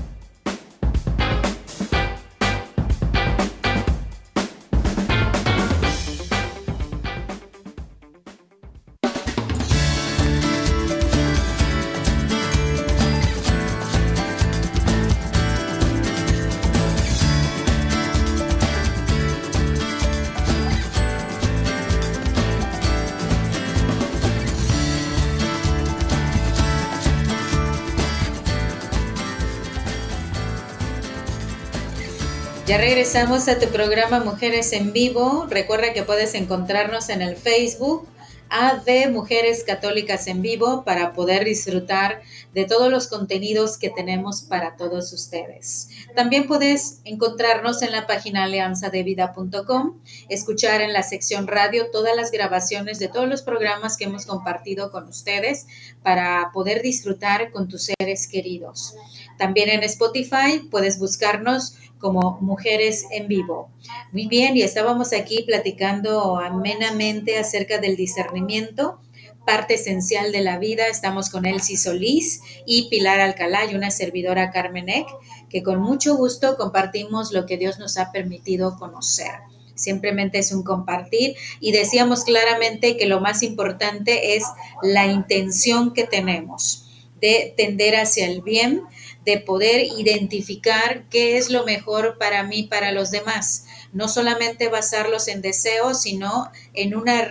Ya regresamos a tu programa Mujeres en Vivo. Recuerda que puedes encontrarnos en el Facebook AD Mujeres Católicas en Vivo para poder disfrutar de todos los contenidos que tenemos para todos ustedes. También puedes encontrarnos en la página alianzadevida.com, escuchar en la sección radio todas las grabaciones de todos los programas que hemos compartido con ustedes para poder disfrutar con tus seres queridos. También en Spotify puedes buscarnos como Mujeres en Vivo. Muy bien, y estábamos aquí platicando amenamente acerca del discernimiento, parte esencial de la vida. Estamos con Elsie Solís y Pilar Alcalá y una servidora Carmen Eck, que con mucho gusto compartimos lo que Dios nos ha permitido conocer. Simplemente es un compartir y decíamos claramente que lo más importante es la intención que tenemos de tender hacia el bien, de poder identificar qué es lo mejor para mí, para los demás. No solamente basarlos en deseos, sino en, una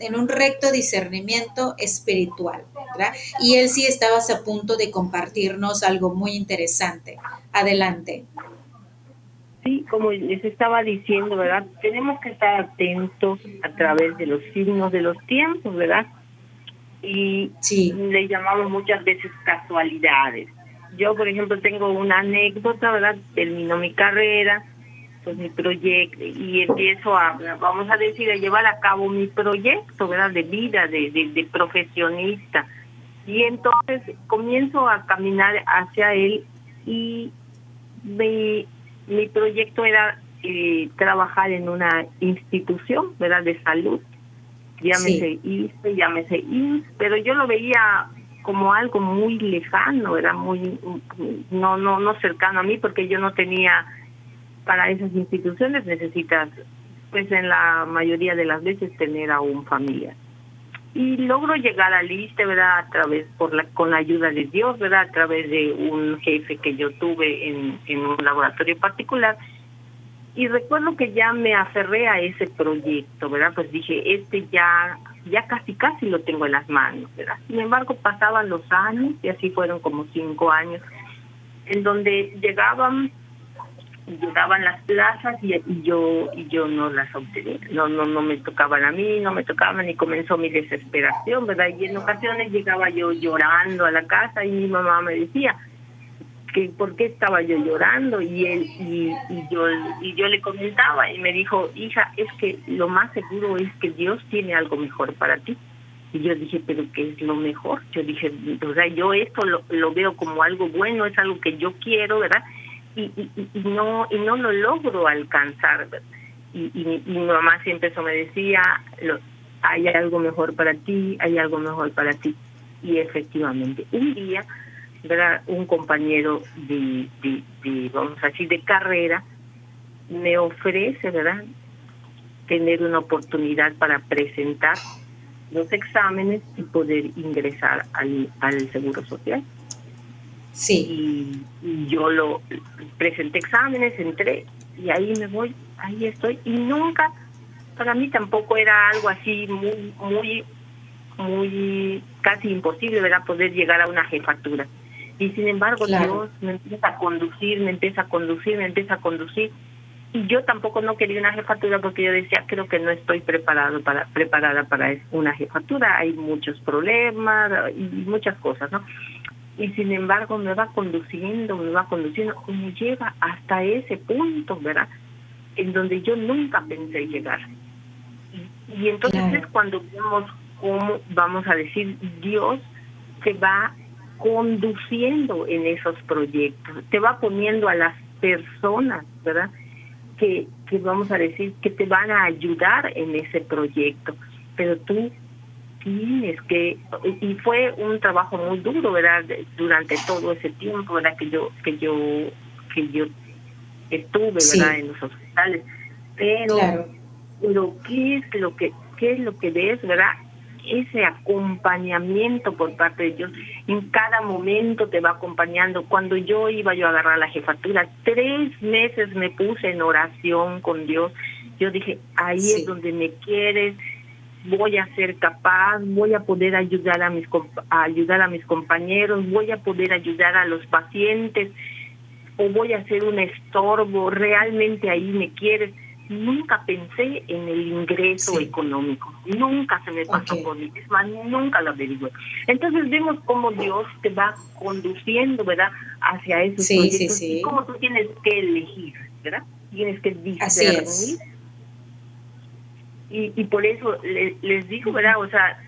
en un recto discernimiento espiritual. Y él sí estabas a punto de compartirnos algo muy interesante. Adelante. Sí, como les estaba diciendo, ¿verdad? Tenemos que estar atentos a través de los signos de los tiempos, ¿verdad? Y sí. le llamamos muchas veces casualidades yo, por ejemplo, tengo una anécdota, ¿verdad? Termino mi carrera, pues mi proyecto, y empiezo a, vamos a decir, a llevar a cabo mi proyecto, ¿verdad? De vida, de, de, profesionista. Y entonces comienzo a caminar hacia él y mi, mi proyecto era eh, trabajar en una institución, ¿verdad? De salud. Llámese sí. ISPE, llámese INS, pero yo lo veía como algo muy lejano, era muy no no no cercano a mí porque yo no tenía para esas instituciones necesitas, pues en la mayoría de las veces, tener a un. Y logro llegar al ISTE, ¿verdad? A través, por la, con la ayuda de Dios, ¿verdad? A través de un jefe que yo tuve en, en un laboratorio particular. Y recuerdo que ya me aferré a ese proyecto, ¿verdad? Pues dije, este ya, ya casi casi lo tengo en las manos, ¿verdad? Sin embargo, pasaban los años, y así fueron como cinco años, en donde llegaban llegaban las plazas y, yo y yo no las obtenía no no no me tocaban a mí no me tocaban y comenzó mi desesperación verdad y en ocasiones llegaba yo llorando a la casa y mi mamá me decía que por qué estaba yo llorando y él y, y yo y yo le comentaba y me dijo hija es que lo más seguro es que Dios tiene algo mejor para ti y yo dije, pero ¿qué es lo mejor? Yo dije, o sea, yo esto lo, veo como algo bueno, es algo que yo quiero, ¿verdad? y, y, no y no lo logro alcanzar y, y, mi mamá siempre eso me decía hay algo mejor para ti hay algo mejor para ti y efectivamente un día verdad un compañero de, de, de vamos a decir de carrera me ofrece verdad tener una oportunidad para presentar los exámenes y poder ingresar al, al seguro social Sí. Y, yo lo presenté exámenes, entré y ahí me voy, ahí estoy. Y nunca, para mí tampoco era algo así muy, muy, muy casi imposible, ¿verdad? Poder llegar a una jefatura. Y sin embargo, Dios me empieza a conducir, me empieza a conducir, me empieza a conducir. Y yo tampoco no quería una jefatura porque yo decía, creo que no estoy preparado para preparada para una jefatura. Hay muchos problemas y muchas cosas, ¿no? y sin embargo me va conduciendo, me va conduciendo me lleva hasta ese punto, ¿verdad? En donde yo nunca pensé llegar. Y, entonces es cuando vemos cómo, vamos a decir, Dios te va conduciendo en esos proyectos, te va poniendo a las personas, ¿verdad? Que, que vamos a decir, que te van a ayudar en ese proyecto, pero tú tienes que y fue un trabajo muy duro verdad durante todo ese tiempo verdad que yo que yo que yo estuve verdad en los hospitales. Pero pero qué es lo que qué es lo que ves verdad ese acompañamiento por parte de Dios. En cada momento te va acompañando. Cuando yo iba yo a agarrar la jefatura tres meses me puse en oración con Dios. Yo dije ahí es donde me quieres voy a ser capaz, voy a poder ayudar a mis ayudar a mis compañeros, voy a poder ayudar a los pacientes o voy a ser un estorbo, realmente ahí me quieres. Nunca pensé en el ingreso económico, nunca se me pasó por mi nunca lo averigué. Entonces vemos cómo Dios te va conduciendo, ¿verdad? Hacia esos sí, proyectos y cómo tú tienes que elegir, ¿verdad? Tienes que discernir y, y por eso les digo, ¿verdad? O sea,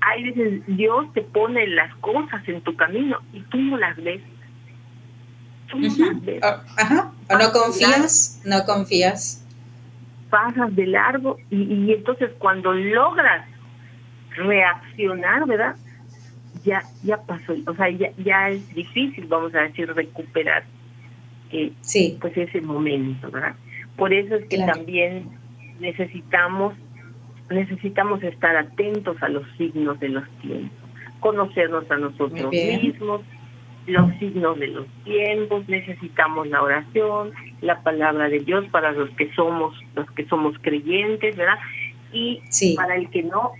hay veces Dios te pone las cosas en tu camino y tú no las ves. Tú no las ves. Ah, ajá. O no confías, no confías. Pasas de largo y, y entonces cuando logras reaccionar, ¿verdad? Ya, ya pasó, o sea, ya, ya es difícil, vamos a decir, recuperar eh, sí. pues ese momento, ¿verdad? Por eso es que también necesitamos necesitamos estar atentos a los signos de los tiempos, conocernos a nosotros mismos, los signos de los tiempos, necesitamos la oración, la palabra de Dios para los que somos, los que somos creyentes, ¿verdad? Y para el que no,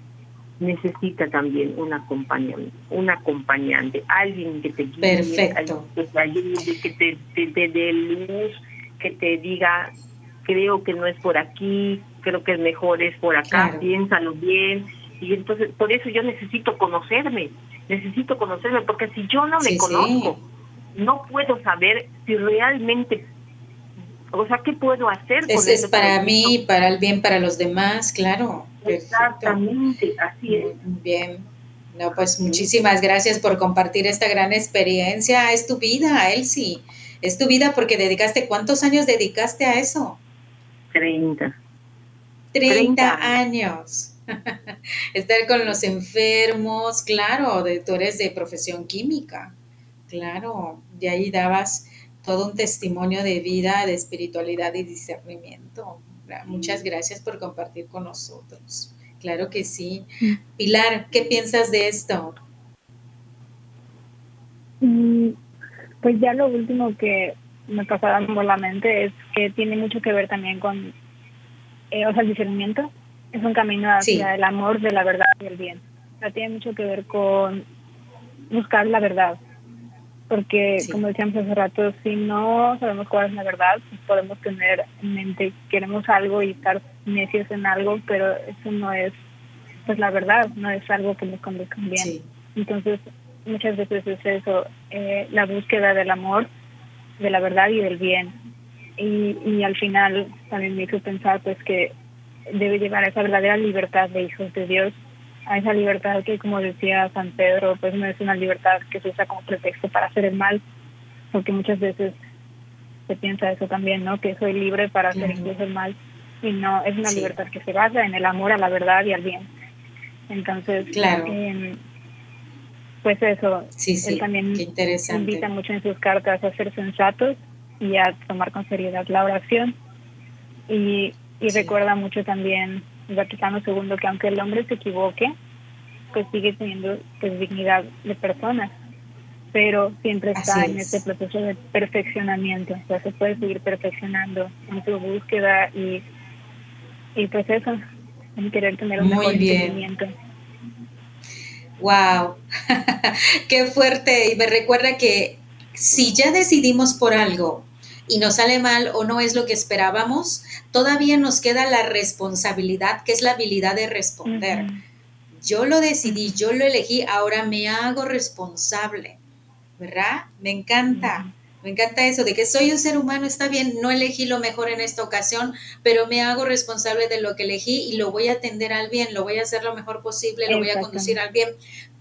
necesita también un acompañante, un acompañante, alguien que te guíe, alguien que te ayude, que te, te, te dé luz, que te diga creo que no es por aquí, creo que el mejor es por acá, piénsalo bien. Y entonces, por eso yo necesito conocerme, necesito conocerme, porque si yo no me conozco, no puedo saber si realmente, o sea, ¿qué puedo hacer? Ese es para mí, para el bien para los demás, claro. Exactamente, así es. Bien. No, pues muchísimas gracias por compartir esta gran experiencia. Es tu vida, Elsie. Es tu vida porque dedicaste, ¿cuántos años dedicaste a eso? 30. 30, años. Estar con los enfermos, claro, de, tú eres de profesión química, claro, y ahí dabas todo un testimonio de vida, de espiritualidad y discernimiento. Muchas gracias por compartir con nosotros. Claro que sí. Pilar, ¿qué piensas de esto? Mm, pues ya lo último que me pasaba por la mente es que tiene mucho que ver también con, eh, o sea, el discernimiento es un camino hacia el amor de la verdad y el bien. O sea, tiene mucho que ver con buscar la verdad. Porque, como decíamos hace rato, si no sabemos cuál es la verdad, pues podemos tener en mente, queremos algo y estar necios en algo, pero eso no es pues la verdad, no es algo que nos conduzca bien. Entonces, muchas veces es eso, eh, la búsqueda del amor, de la verdad y del bien. Y, y al final también me hizo pensar pues que debe llevar a esa verdadera libertad de hijos de Dios, a esa libertad que como decía San Pedro, pues no es una libertad que se usa como pretexto para hacer el mal, porque muchas veces se piensa eso también, ¿no? Que soy libre para hacer incluso el mal, y no, es una libertad que se basa en el amor a la verdad y al bien. Entonces, claro. Em, pues eso, él también invita mucho en sus cartas a ser sensatos y a tomar con seriedad la oración. Y, y recuerda mucho también el Vaticano II que aunque el hombre se equivoque, pues sigue teniendo pues dignidad de persona, pero siempre está en este proceso de perfeccionamiento, o sea, se puede seguir perfeccionando en su búsqueda y, y pues eso, en querer tener un mejor entendimiento. Wow, qué fuerte. Y me recuerda que si ya decidimos por algo y nos sale mal o no es lo que esperábamos, todavía nos queda la responsabilidad, que es la habilidad de responder. Yo lo decidí, yo lo elegí, ahora me hago responsable, ¿verdad? Me encanta. Me encanta eso, de que soy un ser humano, está bien, no elegí lo mejor en esta ocasión, pero me hago responsable de lo que elegí y lo voy a atender al bien, lo voy a hacer lo mejor posible, lo voy a conducir al bien.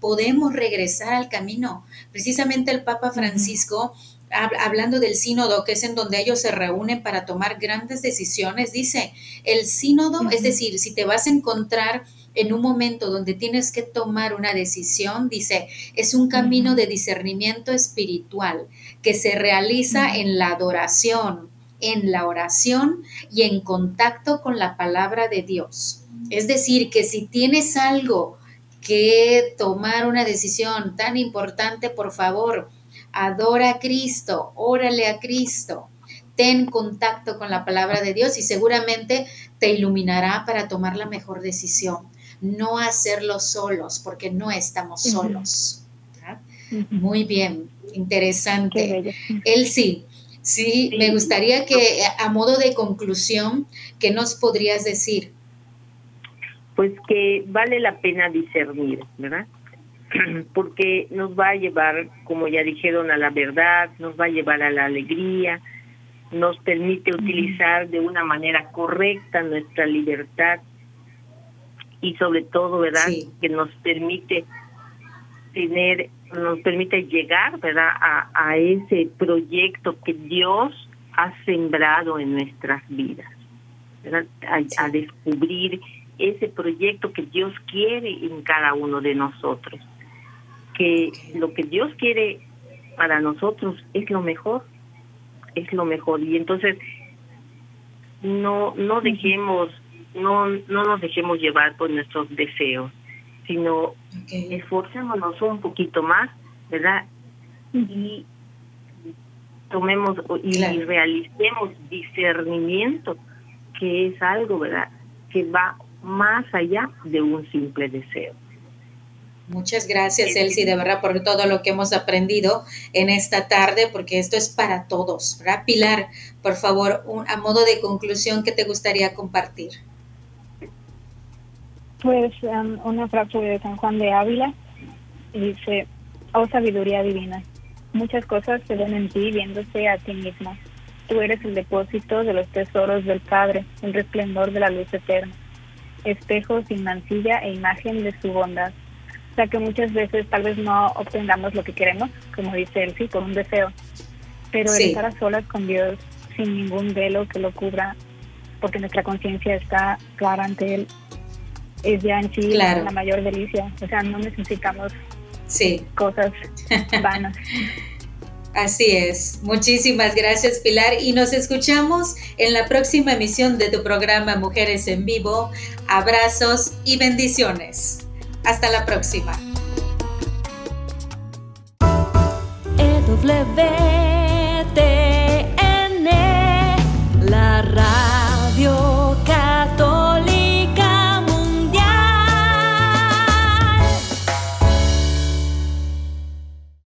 Podemos regresar al camino. Precisamente el Papa Francisco, hablando del sínodo, que es en donde ellos se reúnen para tomar grandes decisiones, dice, el sínodo, es decir, si te vas a encontrar en un momento donde tienes que tomar una decisión, dice, es un camino de discernimiento espiritual que se realiza en la adoración, en la oración y en contacto con la palabra de Dios. Es decir, que si tienes algo que tomar una decisión tan importante, por favor, adora a Cristo, órale a Cristo, ten contacto con la palabra de Dios y seguramente te iluminará para tomar la mejor decisión no hacerlo solos, porque no estamos solos. Muy bien, interesante. Él sí, sí, me gustaría que a modo de conclusión, ¿qué nos podrías decir? Pues que vale la pena discernir, ¿verdad? Porque nos va a llevar, como ya dijeron, a la verdad, nos va a llevar a la alegría, nos permite utilizar de una manera correcta nuestra libertad y sobre todo, ¿verdad? Que nos permite tener, nos permite llegar, ¿verdad? A, a ese proyecto que Dios ha sembrado en nuestras vidas, ¿verdad? A, descubrir ese proyecto que Dios quiere en cada uno de nosotros. Que lo que Dios quiere para nosotros es lo mejor, es lo mejor. Y entonces no, no dejemos no, no nos dejemos llevar por nuestros deseos, sino esforcémonos un poquito más, ¿verdad? Y tomemos y realicemos discernimiento, que es algo, ¿verdad? Que va más allá de un simple deseo. Muchas gracias, Elsie, de verdad, por todo lo que hemos aprendido en esta tarde, porque esto es para todos, ¿verdad? Pilar, por favor, un, a modo de conclusión, ¿qué te gustaría compartir? Pues um, una frase de San Juan de Ávila dice, oh sabiduría divina, muchas cosas se ven en ti viéndose a ti mismo. Tú eres el depósito de los tesoros del Padre, el resplendor de la luz eterna, espejo sin mancilla e imagen de su bondad. O sea que muchas veces tal vez no obtengamos lo que queremos, como dice él, sí, por un deseo, pero el estar a solas con Dios sin ningún velo que lo cubra, porque nuestra conciencia está clara ante Él, es ya en sí la mayor delicia. O sea, no necesitamos cosas vanas. Así es. Muchísimas gracias, Pilar. Y nos escuchamos en la próxima emisión de tu programa Mujeres en Vivo. Abrazos y bendiciones. Hasta la próxima. WTN, la radio católica.